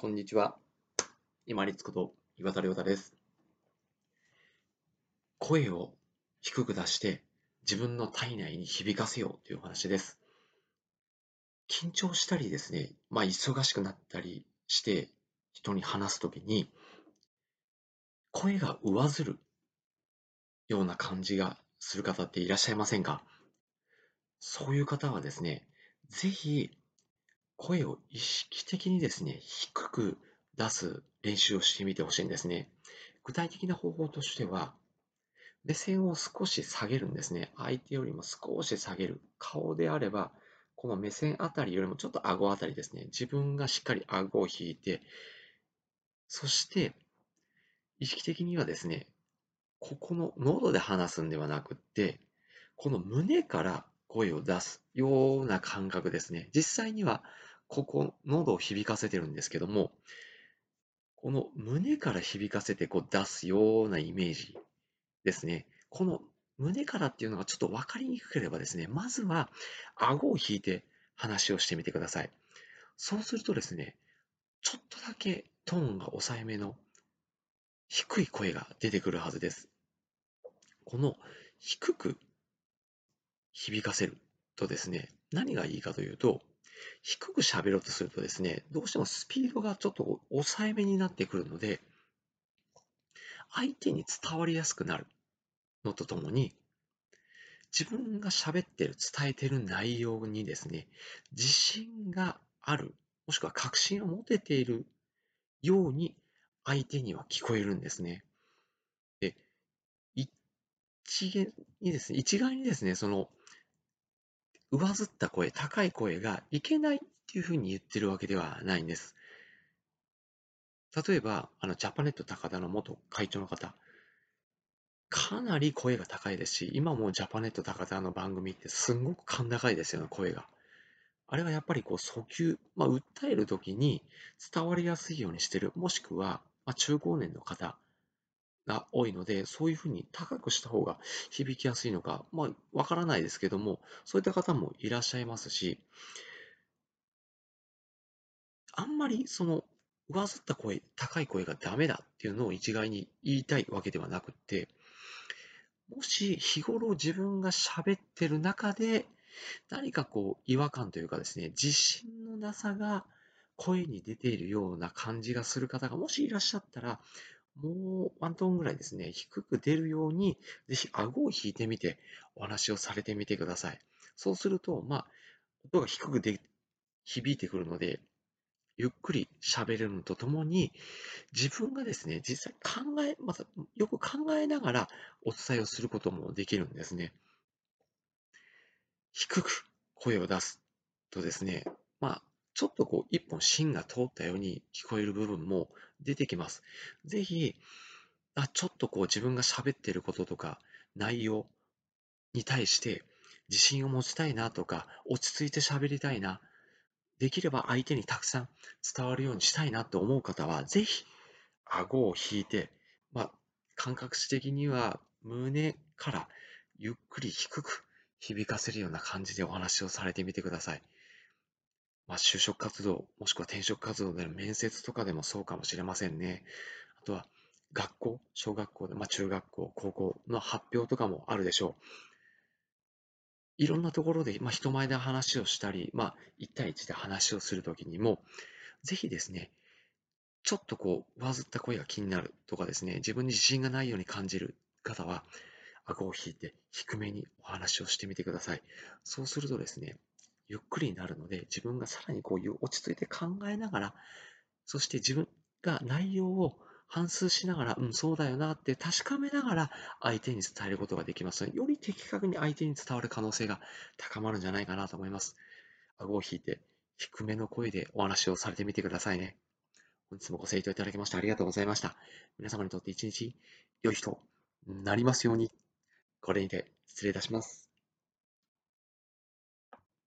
こんにちは。今立こと岩田亮太です。声を低く出して自分の体内に響かせようというお話です。緊張したりですね、まあ忙しくなったりして人に話すときに声が上ずるような感じがする方っていらっしゃいませんか？そういう方はですね、ぜひ声を意識的にですね、低く出す練習をしてみてほしいんですね。具体的な方法としては、目線を少し下げるんですね。相手よりも少し下げる。顔であれば、この目線あたりよりもちょっと顎あたりですね。自分がしっかり顎を引いて、そして、意識的にはですね、ここの喉で話すんではなくって、この胸から声を出すような感覚ですね。実際にはここ、喉を響かせてるんですけども、この胸から響かせてこう出すようなイメージですね。この胸からっていうのがちょっと分かりにくければですね、まずは顎を引いて話をしてみてください。そうするとですね、ちょっとだけトーンが抑えめの低い声が出てくるはずです。この低く響かせるとですね、何がいいかというと、低く喋ろうとするとですね、どうしてもスピードがちょっと抑えめになってくるので、相手に伝わりやすくなるのとともに、自分が喋ってる、伝えてる内容にですね、自信がある、もしくは確信を持てているように相手には聞こえるんですね。で、一元にですね、一概にですね、その上ずった声、高い声がいけないっていうふうに言ってるわけではないんです。例えば、あの、ジャパネット高田の元会長の方、かなり声が高いですし、今もジャパネット高田の番組ってすんごく甲高いですよね、声が。あれはやっぱりこう訴求、まあ、訴えるときに伝わりやすいようにしてる、もしくは、まあ、中高年の方が多いので、そういうふうに高くした方が響きやすいのか、まあ、わからないですけども、そういった方もいらっしゃいますし、あんまりその上ずった声、高い声がダメだっていうのを一概に言いたいわけではなくって、もし日頃自分が喋ってる中で何かこう違和感というかですね、自信のなさが声に出ているような感じがする方がもしいらっしゃったら、もうワントーンぐらいですね、低く出るように、ぜひ顎を引いてみてお話をされてみてください。そうすると、まあ、音が低くで響いてくるので、ゆっくり喋るのとともに、自分がですね、実際考え、またよく考えながらお伝えをすることもできるんですね。低く声を出すとですね、まあ、ちょっとこう、一本芯が通ったように聞こえる部分も出てきます。ぜひ、あ、ちょっとこう自分が喋ってることとか内容に対して自信を持ちたいなとか、落ち着いて喋りたいな、できれば相手にたくさん伝わるようにしたいなと思う方は、ぜひ、顎を引いて、まあ、感覚値的には胸からゆっくり低く響かせるような感じでお話をされてみてください。まあ、就職活動、もしくは転職活動での面接とかでもそうかもしれませんね。あとは、学校、小学校で、まあ、中学校、高校の発表とかもあるでしょう。いろんなところで、まあ、人前で話をしたり、まあ、1対1で話をするときにも、ぜひですね、ちょっとこう、上ずった声が気になるとかですね、自分に自信がないように感じる方は、顎を引いて低めにお話をしてみてください。そうするとですね、ゆっくりになるので、自分がさらにこういう落ち着いて考えながら、そして自分が内容を反数しながら、うん、そうだよなって確かめながら相手に伝えることができますので、より的確に相手に伝わる可能性が高まるんじゃないかなと思います。顎を引いて低めの声でお話をされてみてくださいね。本日もご清聴いただきましてありがとうございました。皆様にとって一日良い日となりますように。これにて失礼いたします。